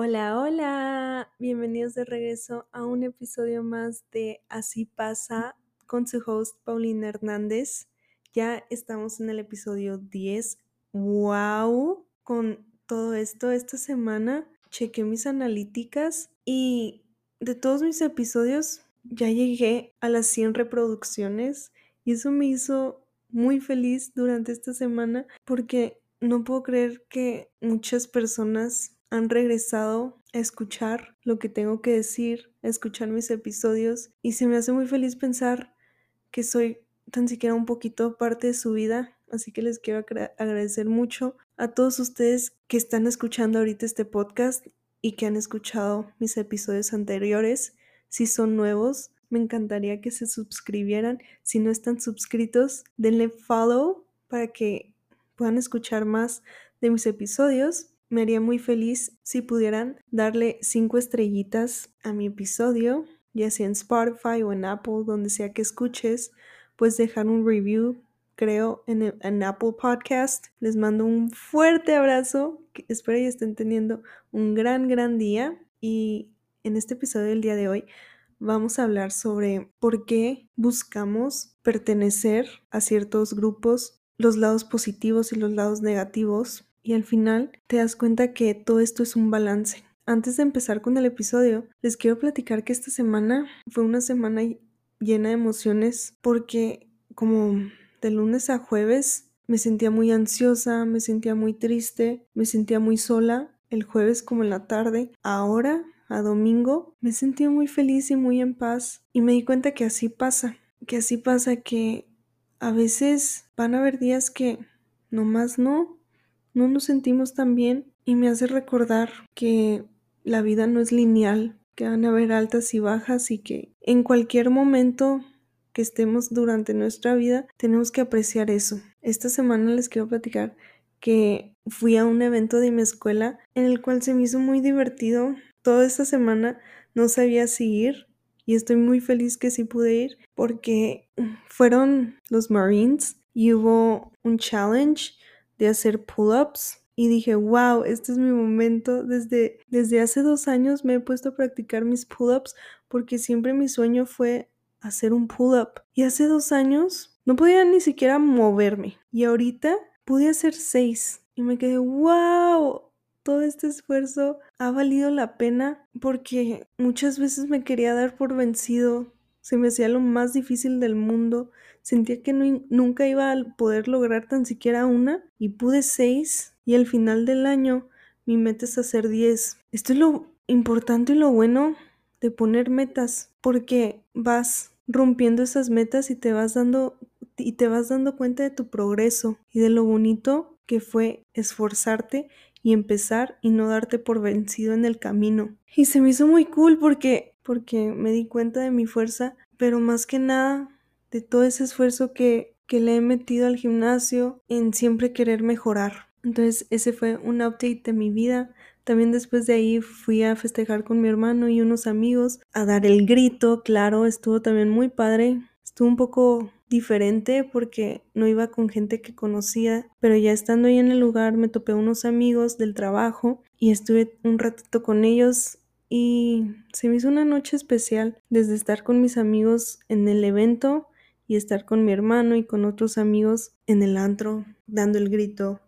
Hola, hola, bienvenidos de regreso a un episodio más de Así pasa con su host Paulina Hernández. Ya estamos en el episodio 10. ¡Wow! Con todo esto, esta semana chequé mis analíticas y de todos mis episodios ya llegué a las 100 reproducciones y eso me hizo muy feliz durante esta semana porque no puedo creer que muchas personas han regresado a escuchar lo que tengo que decir, a escuchar mis episodios y se me hace muy feliz pensar que soy tan siquiera un poquito parte de su vida, así que les quiero agradecer mucho a todos ustedes que están escuchando ahorita este podcast y que han escuchado mis episodios anteriores. Si son nuevos, me encantaría que se suscribieran. Si no están suscritos, denle follow para que puedan escuchar más de mis episodios. Me haría muy feliz si pudieran darle cinco estrellitas a mi episodio, ya sea en Spotify o en Apple, donde sea que escuches, pues dejar un review, creo, en, Apple Podcast. Les mando un fuerte abrazo, espero que estén teniendo un gran, gran día. Y en este episodio del día de hoy vamos a hablar sobre por qué buscamos pertenecer a ciertos grupos, los lados positivos y los lados negativos y al final te das cuenta que todo esto es un balance. Antes de empezar con el episodio, les quiero platicar que esta semana fue una semana llena de emociones porque como de lunes a jueves me sentía muy ansiosa, me sentía muy triste, me sentía muy sola. El jueves como en la tarde, ahora a domingo, me sentía muy feliz y muy en paz y me di cuenta que así pasa, que así pasa que a veces van a haber días que nomás no, no nos sentimos tan bien y me hace recordar que la vida no es lineal, que van a haber altas y bajas y que en cualquier momento que estemos durante nuestra vida tenemos que apreciar eso. Esta semana les quiero platicar que fui a un evento de mi escuela en el cual se me hizo muy divertido. Toda esta semana no sabía si ir y estoy muy feliz que sí pude ir porque fueron los Marines y hubo un challenge de hacer pull-ups y dije, wow, este es mi momento. Desde, desde hace dos años me he puesto a practicar mis pull-ups porque siempre mi sueño fue hacer un pull-up. Y hace dos años no podía ni siquiera moverme. Y ahorita pude hacer seis. Y me quedé, wow, todo este esfuerzo ha valido la pena porque muchas veces me quería dar por vencido. Se me hacía lo más difícil del mundo Sentía que nunca iba a poder lograr tan siquiera una y pude seis y al final del año mi meta es hacer diez. Esto es lo importante y lo bueno de poner metas porque vas rompiendo esas metas y te vas dando y te vas dando cuenta de tu progreso y de lo bonito que fue esforzarte y empezar y no darte por vencido en el camino. Y se me hizo muy cool porque porque me di cuenta de mi fuerza, pero más que nada de todo ese esfuerzo que, que le he metido al gimnasio en siempre querer mejorar. Entonces ese fue un update de mi vida. También después de ahí fui a festejar con mi hermano y unos amigos, a dar el grito, claro, estuvo también muy padre. Estuvo un poco diferente porque no iba con gente que conocía, pero ya estando ahí en el lugar me topé unos amigos del trabajo y estuve un ratito con ellos y se me hizo una noche especial desde estar con mis amigos en el evento y estar con mi hermano y con otros amigos en el antro, dando el grito,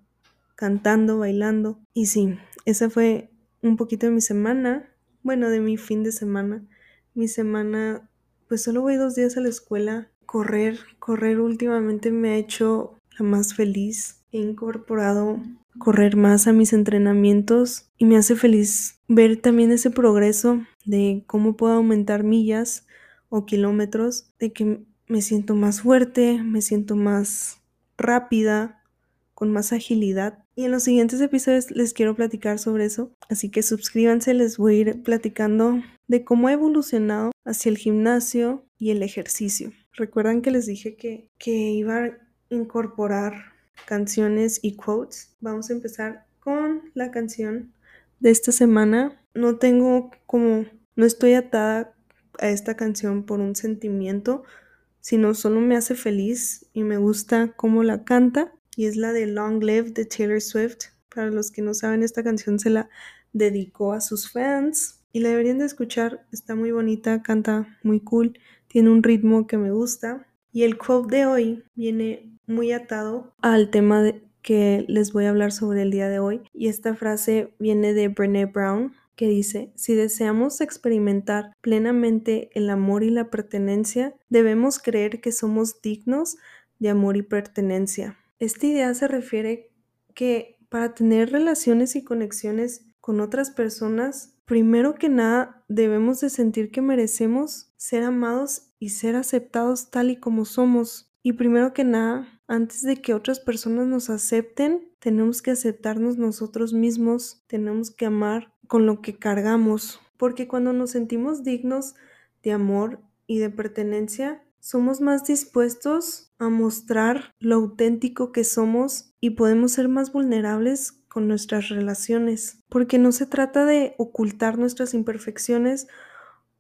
cantando, bailando. Y sí, esa fue un poquito de mi semana, bueno, de mi fin de semana. Mi semana, pues solo voy dos días a la escuela. Correr, correr últimamente me ha hecho la más feliz. He incorporado correr más a mis entrenamientos y me hace feliz ver también ese progreso de cómo puedo aumentar millas o kilómetros, de que me siento más fuerte, me siento más rápida, con más agilidad. Y en los siguientes episodios les quiero platicar sobre eso. Así que suscríbanse, les voy a ir platicando de cómo he evolucionado hacia el gimnasio y el ejercicio. Recuerdan que les dije que, que iba a incorporar canciones y quotes. Vamos a empezar con la canción de esta semana. No tengo como, no estoy atada a esta canción por un sentimiento, sino solo me hace feliz y me gusta cómo la canta y es la de Long Live de Taylor Swift. Para los que no saben, esta canción se la dedicó a sus fans y la deberían de escuchar, está muy bonita, canta muy cool, tiene un ritmo que me gusta y el quote de hoy viene muy atado al tema que les voy a hablar sobre el día de hoy y esta frase viene de Brené Brown que dice, si deseamos experimentar plenamente el amor y la pertenencia, debemos creer que somos dignos de amor y pertenencia. Esta idea se refiere que para tener relaciones y conexiones con otras personas, primero que nada debemos de sentir que merecemos ser amados y ser aceptados tal y como somos. Y primero que nada, antes de que otras personas nos acepten, tenemos que aceptarnos nosotros mismos, tenemos que amar con lo que cargamos, porque cuando nos sentimos dignos de amor y de pertenencia, somos más dispuestos a mostrar lo auténtico que somos y podemos ser más vulnerables con nuestras relaciones, porque no se trata de ocultar nuestras imperfecciones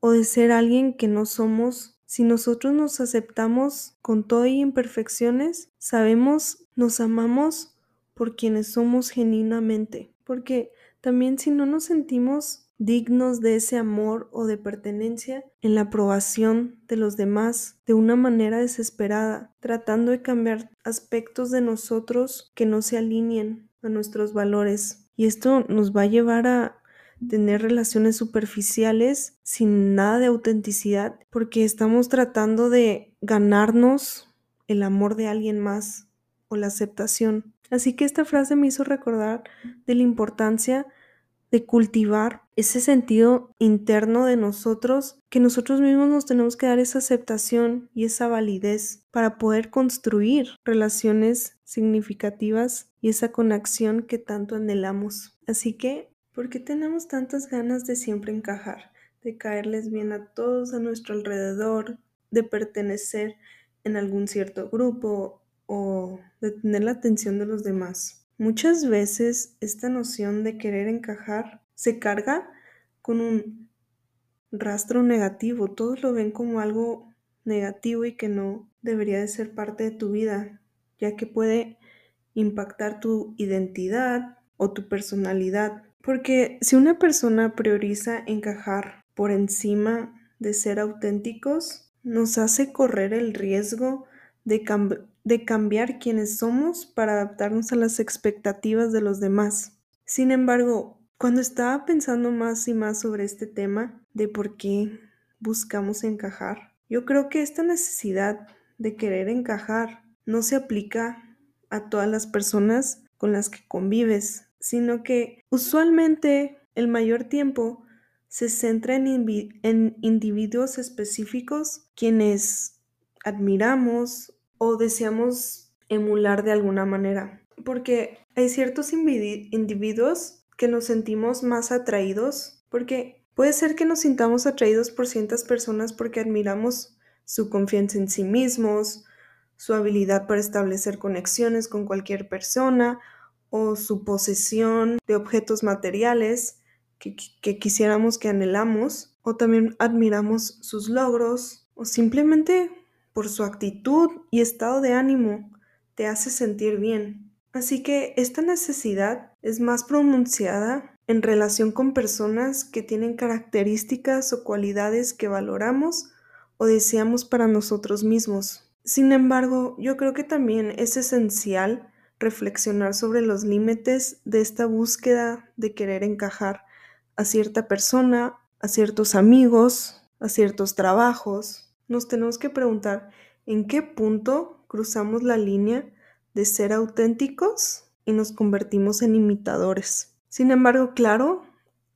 o de ser alguien que no somos. Si nosotros nos aceptamos con todo y imperfecciones, sabemos, nos amamos por quienes somos genuinamente, porque también si no nos sentimos dignos de ese amor o de pertenencia en la aprobación de los demás de una manera desesperada, tratando de cambiar aspectos de nosotros que no se alineen a nuestros valores. Y esto nos va a llevar a tener relaciones superficiales sin nada de autenticidad porque estamos tratando de ganarnos el amor de alguien más o la aceptación. Así que esta frase me hizo recordar de la importancia de cultivar ese sentido interno de nosotros, que nosotros mismos nos tenemos que dar esa aceptación y esa validez para poder construir relaciones significativas y esa conexión que tanto anhelamos. Así que, ¿por qué tenemos tantas ganas de siempre encajar, de caerles bien a todos a nuestro alrededor, de pertenecer en algún cierto grupo o de tener la atención de los demás? Muchas veces esta noción de querer encajar se carga con un rastro negativo. Todos lo ven como algo negativo y que no debería de ser parte de tu vida, ya que puede impactar tu identidad o tu personalidad. Porque si una persona prioriza encajar por encima de ser auténticos, nos hace correr el riesgo de, cambiar quienes somos para adaptarnos a las expectativas de los demás. Sin embargo, cuando estaba pensando más y más sobre este tema de por qué buscamos encajar, yo creo que esta necesidad de querer encajar no se aplica a todas las personas con las que convives, sino que usualmente el mayor tiempo se centra en, en individuos específicos quienes admiramos o deseamos emular de alguna manera. Porque hay ciertos individuos que nos sentimos más atraídos, porque puede ser que nos sintamos atraídos por ciertas personas porque admiramos su confianza en sí mismos, su habilidad para establecer conexiones con cualquier persona o su posesión de objetos materiales que, que, quisiéramos que anhelamos, o también admiramos sus logros, o simplemente por su actitud y estado de ánimo, te hace sentir bien. Así que esta necesidad es más pronunciada en relación con personas que tienen características o cualidades que valoramos o deseamos para nosotros mismos. Sin embargo, yo creo que también es esencial reflexionar sobre los límites de esta búsqueda de querer encajar a cierta persona, a ciertos amigos, a ciertos trabajos, nos tenemos que preguntar en qué punto cruzamos la línea de ser auténticos y nos convertimos en imitadores. Sin embargo, claro,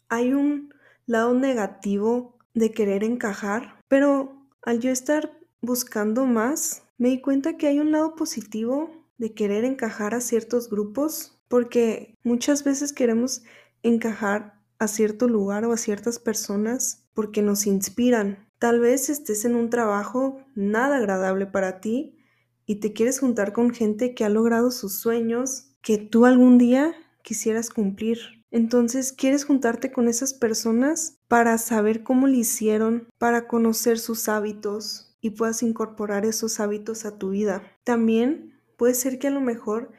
hay un lado negativo de querer encajar, pero al yo estar buscando más, me di cuenta que hay un lado positivo de querer encajar a ciertos grupos, porque muchas veces queremos encajar a cierto lugar o a ciertas personas porque nos inspiran, Tal vez estés en un trabajo nada agradable para ti y te quieres juntar con gente que ha logrado sus sueños que tú algún día quisieras cumplir. Entonces quieres juntarte con esas personas para saber cómo lo hicieron, para conocer sus hábitos y puedas incorporar esos hábitos a tu vida. También puede ser que a lo mejor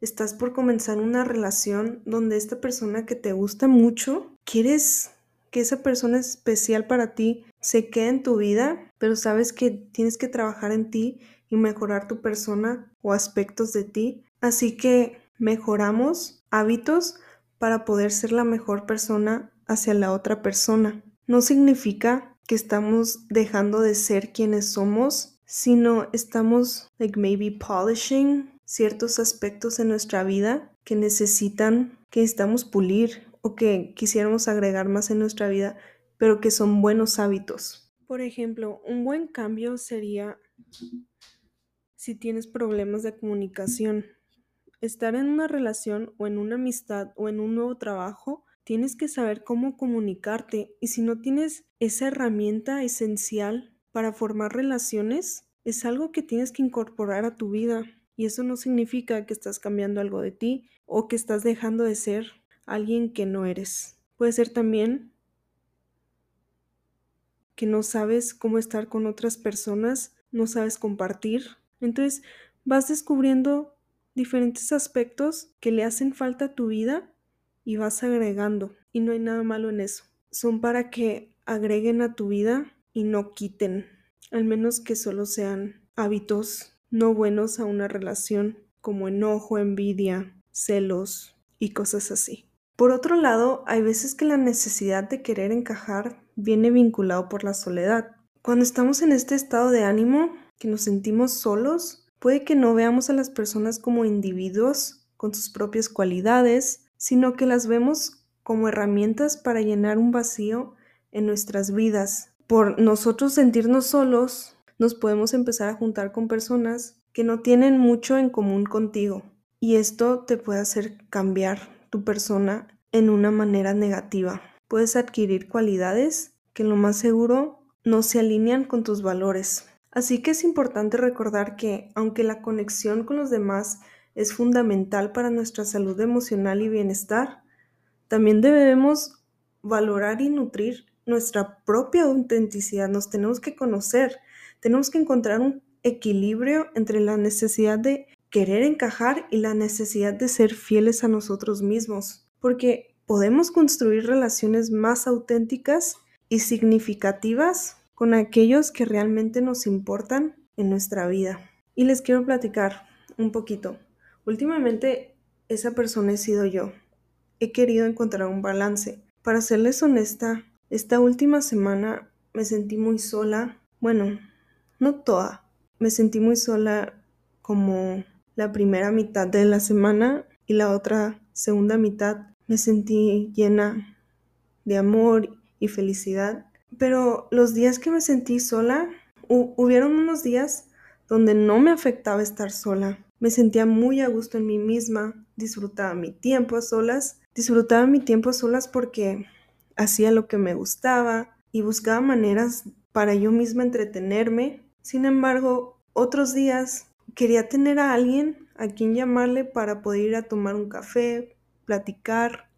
estás por comenzar una relación donde esta persona que te gusta mucho, quieres que esa persona especial para ti se quede en tu vida, pero sabes que tienes que trabajar en ti y mejorar tu persona o aspectos de ti. Así que mejoramos hábitos para poder ser la mejor persona hacia la otra persona. No significa que estamos dejando de ser quienes somos, sino estamos like maybe polishing ciertos aspectos en nuestra vida que necesitan, que necesitamos pulir o que quisiéramos agregar más en nuestra vida, pero que son buenos hábitos. Por ejemplo, un buen cambio sería si tienes problemas de comunicación. Estar en una relación o en una amistad o en un nuevo trabajo, tienes que saber cómo comunicarte y si no tienes esa herramienta esencial para formar relaciones, es algo que tienes que incorporar a tu vida. Y eso no significa que estás cambiando algo de ti o que estás dejando de ser alguien que no eres. Puede ser también que no sabes cómo estar con otras personas, no sabes compartir. Entonces vas descubriendo diferentes aspectos que le hacen falta a tu vida y vas agregando. Y no hay nada malo en eso. Son para que agreguen a tu vida y no quiten, al menos que solo sean hábitos no buenos a una relación, como enojo, envidia, celos y cosas así. Por otro lado, hay veces que la necesidad de querer encajar viene vinculado por la soledad. Cuando estamos en este estado de ánimo, que nos sentimos solos, puede que no veamos a las personas como individuos con sus propias cualidades, sino que las vemos como herramientas para llenar un vacío en nuestras vidas. Por nosotros sentirnos solos, nos podemos empezar a juntar con personas que no tienen mucho en común contigo y esto te puede hacer cambiar tu persona en una manera negativa. Puedes adquirir cualidades que lo más seguro no se alinean con tus valores. Así que es importante recordar que aunque la conexión con los demás es fundamental para nuestra salud emocional y bienestar, también debemos valorar y nutrir nuestra propia autenticidad. Nos tenemos que conocer tenemos que encontrar un equilibrio entre la necesidad de querer encajar y la necesidad de ser fieles a nosotros mismos, porque podemos construir relaciones más auténticas y significativas con aquellos que realmente nos importan en nuestra vida. Y les quiero platicar un poquito. Últimamente esa persona he sido yo. He querido encontrar un balance. Para serles honesta, esta última semana me sentí muy sola. Bueno, no toda. Me sentí muy sola como la primera mitad de la semana y la otra segunda mitad me sentí llena de amor y felicidad. Pero los días que me sentí sola, hubieron unos días donde no me afectaba estar sola. Me sentía muy a gusto en mí misma, disfrutaba mi tiempo a solas, disfrutaba mi tiempo a solas porque hacía lo que me gustaba y buscaba maneras para yo misma entretenerme sin embargo, otros días quería tener a alguien a quien llamarle para poder ir a tomar un café, platicar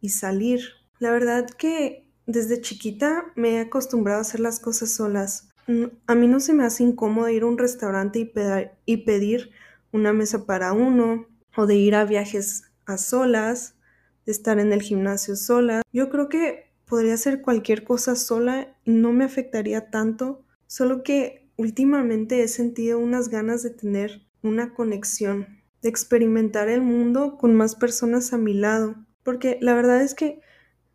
y salir. La verdad que desde chiquita me he acostumbrado a hacer las cosas solas. Mm, a mí no se me hace incómodo ir a un restaurante y, y pedir una mesa para uno, o de ir a viajes a solas, de estar en el gimnasio sola. Yo creo que podría hacer cualquier cosa sola y no me afectaría tanto, solo que Últimamente he sentido unas ganas de tener una conexión, de experimentar el mundo con más personas a mi lado, porque la verdad es que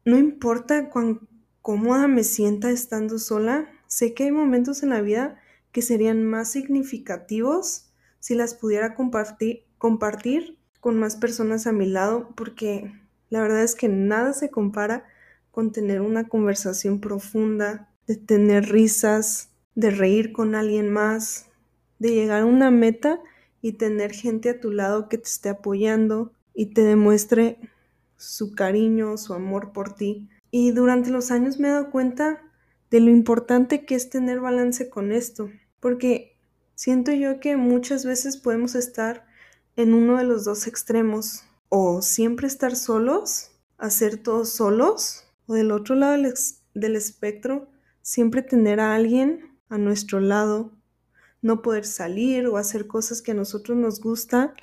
no importa cuán cómoda me sienta estando sola, sé que hay momentos en la vida que serían más significativos si las pudiera compartir, compartir con más personas a mi lado, porque la verdad es que nada se compara con tener una conversación profunda, de tener risas, de reír con alguien más, de llegar a una meta y tener gente a tu lado que te esté apoyando y te demuestre su cariño, su amor por ti. Y durante los años me he dado cuenta de lo importante que es tener balance con esto, porque siento yo que muchas veces podemos estar en uno de los dos extremos, o siempre estar solos, hacer todo solos, del otro lado del, del espectro, siempre tener a alguien a nuestro lado, no poder salir o hacer cosas que a nosotros nos gustan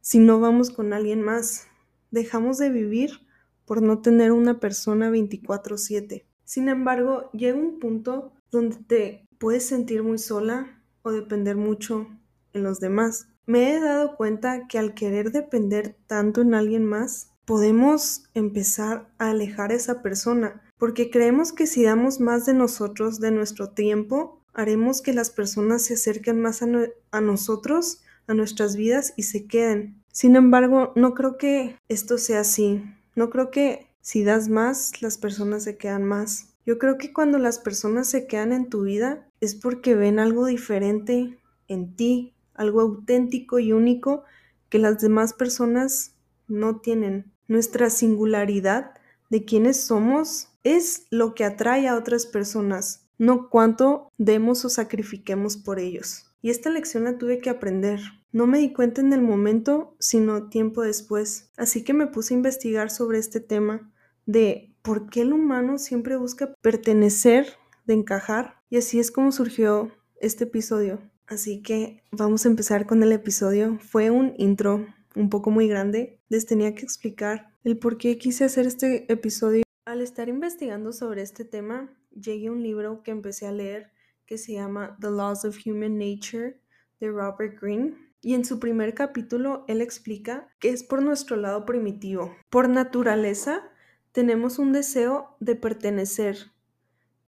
si no vamos con alguien más. Dejamos de vivir por no tener una persona 24/7. Sin embargo, llega un punto donde te puedes sentir muy sola o depender mucho en los demás. Me he dado cuenta que al querer depender tanto en alguien más, podemos empezar a alejar a esa persona, porque creemos que si damos más de nosotros, de nuestro tiempo, haremos que las personas se acerquen más a, a nosotros, a nuestras vidas y se queden. Sin embargo, no creo que esto sea así. No creo que si das más, las personas se quedan más. Yo creo que cuando las personas se quedan en tu vida es porque ven algo diferente en ti, algo auténtico y único que las demás personas no tienen. Nuestra singularidad de quienes somos es lo que atrae a otras personas, no cuánto demos o sacrifiquemos por ellos. Y esta lección la tuve que aprender. No me di cuenta en el momento, sino tiempo después. Así que me puse a investigar sobre este tema de por qué el humano siempre busca pertenecer, de encajar. Y así es como surgió este episodio. Así que vamos a empezar con el episodio. Fue un intro un poco muy grande. Les tenía que explicar el por qué quise hacer este episodio. Al estar investigando sobre este tema, llegué a un libro que empecé a leer que se llama The Laws of Human Nature de Robert Greene. Y en su primer capítulo, él explica que es por nuestro lado primitivo. Por naturaleza, tenemos un deseo de pertenecer.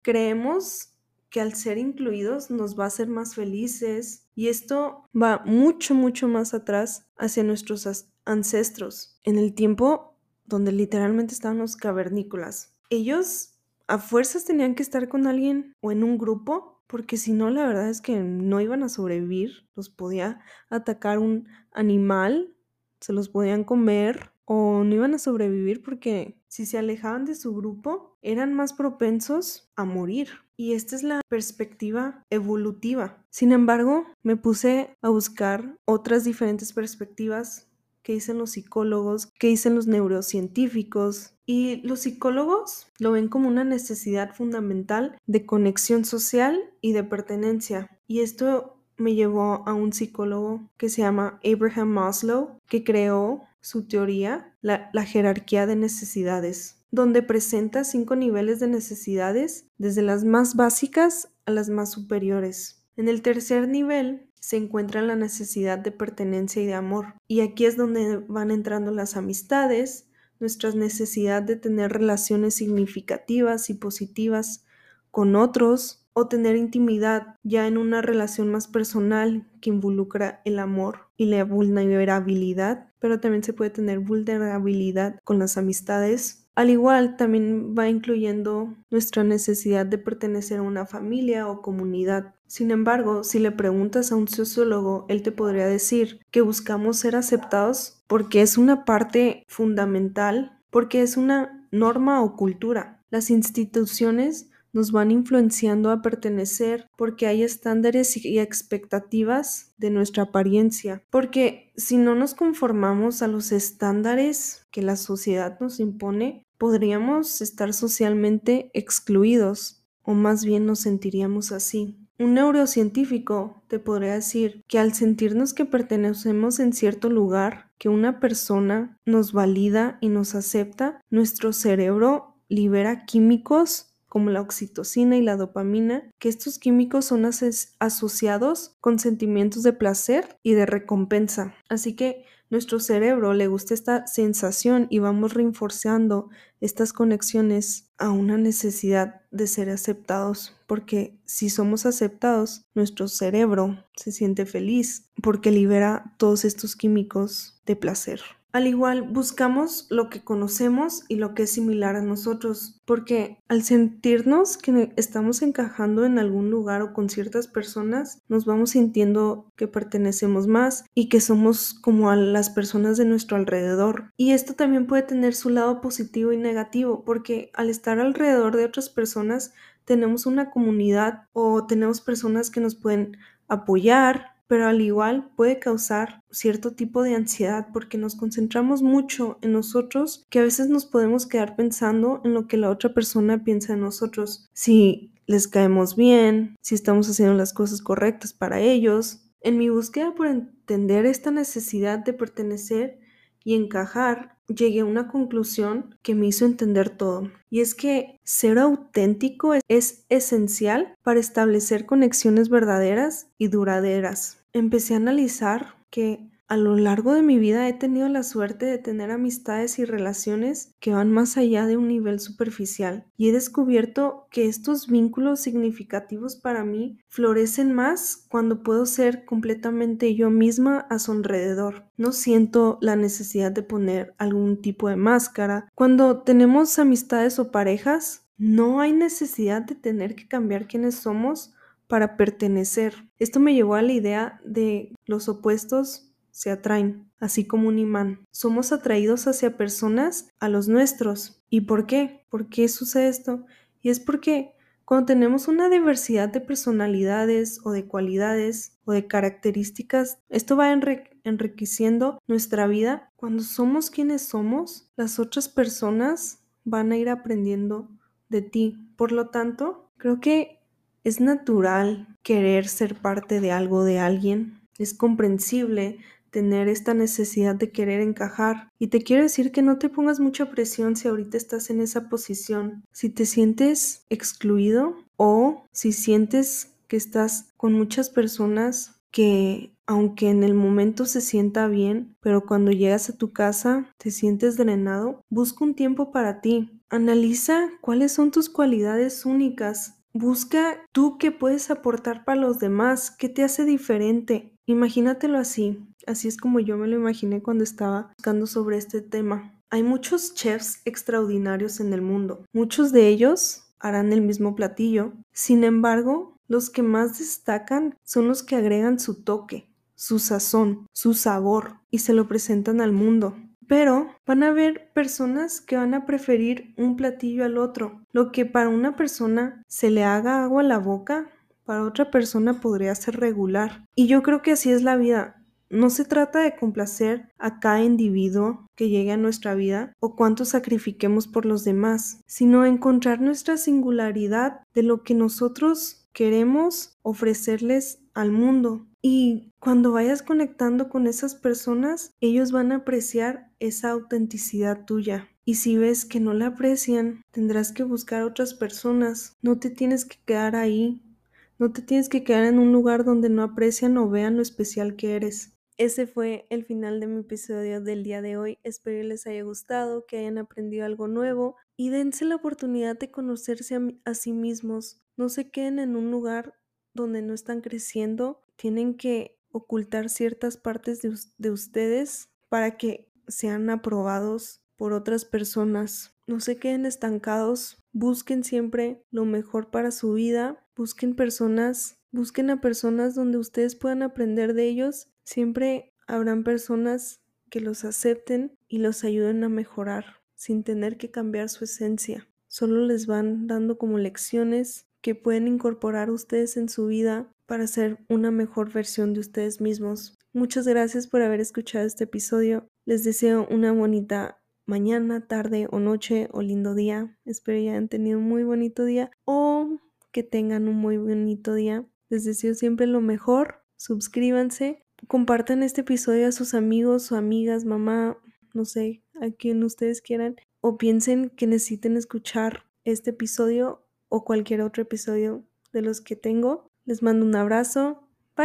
Creemos que al ser incluidos nos va a hacer más felices y esto va mucho, mucho más atrás hacia nuestros ancestros, en el tiempo donde literalmente estaban los cavernícolas. Ellos a fuerzas tenían que estar con alguien o en un grupo porque si no la verdad es que no iban a sobrevivir, los podía atacar un animal, se los podían comer o no iban a sobrevivir porque si se alejaban de su grupo eran más propensos a morir. Y esta es la perspectiva evolutiva. Sin embargo, me puse a buscar otras diferentes perspectivas que dicen los psicólogos, que dicen los neurocientíficos. Y los psicólogos lo ven como una necesidad fundamental de conexión social y de pertenencia. Y esto me llevó a un psicólogo que se llama Abraham Maslow, que creó su teoría, la, la jerarquía de necesidades donde presenta cinco niveles de necesidades, desde las más básicas a las más superiores. En el tercer nivel se encuentra la necesidad de pertenencia y de amor. Y aquí es donde van entrando las amistades, nuestra necesidad de tener relaciones significativas y positivas con otros o tener intimidad ya en una relación más personal que involucra el amor y la vulnerabilidad, pero también se puede tener vulnerabilidad con las amistades al igual, también va incluyendo nuestra necesidad de pertenecer a una familia o comunidad. Sin embargo, si le preguntas a un sociólogo, él te podría decir que buscamos ser aceptados porque es una parte fundamental, porque es una norma o cultura. Las instituciones nos van influenciando a pertenecer porque hay estándares y expectativas de nuestra apariencia. Porque si no nos conformamos a los estándares que la sociedad nos impone, podríamos estar socialmente excluidos o más bien nos sentiríamos así. Un neurocientífico te podría decir que al sentirnos que pertenecemos en cierto lugar, que una persona nos valida y nos acepta, nuestro cerebro libera químicos como la oxitocina y la dopamina, que estos químicos son asociados con sentimientos de placer y de recompensa. Así que nuestro cerebro le gusta esta sensación y vamos reforzando estas conexiones a una necesidad de ser aceptados, porque si somos aceptados, nuestro cerebro se siente feliz porque libera todos estos químicos de placer. Al igual, buscamos lo que conocemos y lo que es similar a nosotros, porque al sentirnos que estamos encajando en algún lugar o con ciertas personas, nos vamos sintiendo que pertenecemos más y que somos como a las personas de nuestro alrededor. Y esto también puede tener su lado positivo y negativo, porque al estar alrededor de otras personas, tenemos una comunidad o tenemos personas que nos pueden apoyar, pero al igual puede causar cierto tipo de ansiedad porque nos concentramos mucho en nosotros que a veces nos podemos quedar pensando en lo que la otra persona piensa de nosotros. Si les caemos bien, si estamos haciendo las cosas correctas para ellos. En mi búsqueda por entender esta necesidad de pertenecer y encajar, llegué a una conclusión que me hizo entender todo. Y es que ser auténtico es esencial para establecer conexiones verdaderas y duraderas. Empecé a analizar que a lo largo de mi vida he tenido la suerte de tener amistades y relaciones que van más allá de un nivel superficial y he descubierto que estos vínculos significativos para mí florecen más cuando puedo ser completamente yo misma a su alrededor. No siento la necesidad de poner algún tipo de máscara. Cuando tenemos amistades o parejas, no hay necesidad de tener que cambiar quiénes somos para pertenecer. Esto me llevó a la idea de los opuestos se atraen, así como un imán. Somos atraídos hacia personas a los nuestros. ¿Y por qué? ¿Por qué sucede esto? Y es porque cuando tenemos una diversidad de personalidades o de cualidades o de características, esto va enriqueciendo nuestra vida. Cuando somos quienes somos, las otras personas van a ir aprendiendo de ti. Por lo tanto, creo que es natural querer ser parte de algo de alguien. Es comprensible tener esta necesidad de querer encajar. Y te quiero decir que no te pongas mucha presión si ahorita estás en esa posición. Si te sientes excluido o si sientes que estás con muchas personas que aunque en el momento se sienta bien, pero cuando llegas a tu casa te sientes drenado, busca un tiempo para ti. Analiza cuáles son tus cualidades únicas. Busca tú qué puedes aportar para los demás, qué te hace diferente. Imagínatelo así. Así es como yo me lo imaginé cuando estaba buscando sobre este tema. Hay muchos chefs extraordinarios en el mundo. Muchos de ellos harán el mismo platillo. Sin embargo, los que más destacan son los que agregan su toque, su sazón, su sabor y se lo presentan al mundo. Pero van a haber personas que van a preferir un platillo al otro. Lo que para una persona se le haga agua a la boca, para otra persona podría ser regular. Y yo creo que así es la vida. No se trata de complacer a cada individuo que llegue a nuestra vida o cuánto sacrifiquemos por los demás, sino encontrar nuestra singularidad de lo que nosotros queremos ofrecerles al mundo. Y cuando vayas conectando con esas personas, ellos van a apreciar esa autenticidad tuya. Y si ves que no la aprecian, tendrás que buscar otras personas. No te tienes que quedar ahí. No te tienes que quedar en un lugar donde no aprecian o vean lo especial que eres. Ese fue el final de mi episodio del día de hoy. Espero les haya gustado, que hayan aprendido algo nuevo y dense la oportunidad de conocerse a, sí mismos. No se queden en un lugar donde no están creciendo. Tienen que ocultar ciertas partes de, de ustedes para que sean aprobados por otras personas. No se queden estancados. Busquen siempre lo mejor para su vida. Busquen personas, busquen a personas donde ustedes puedan aprender de ellos Siempre habrán personas que los acepten y los ayuden a mejorar sin tener que cambiar su esencia. Solo les van dando como lecciones que pueden incorporar ustedes en su vida para ser una mejor versión de ustedes mismos. Muchas gracias por haber escuchado este episodio. Les deseo una bonita mañana, tarde o noche o lindo día. Espero que hayan tenido un muy bonito día o que tengan un muy bonito día. Les deseo siempre lo mejor. Suscríbanse compartan este episodio a sus amigos o amigas, mamá, no sé, a quien ustedes quieran, o piensen que necesiten escuchar este episodio o cualquier otro episodio de los que tengo. Les mando un abrazo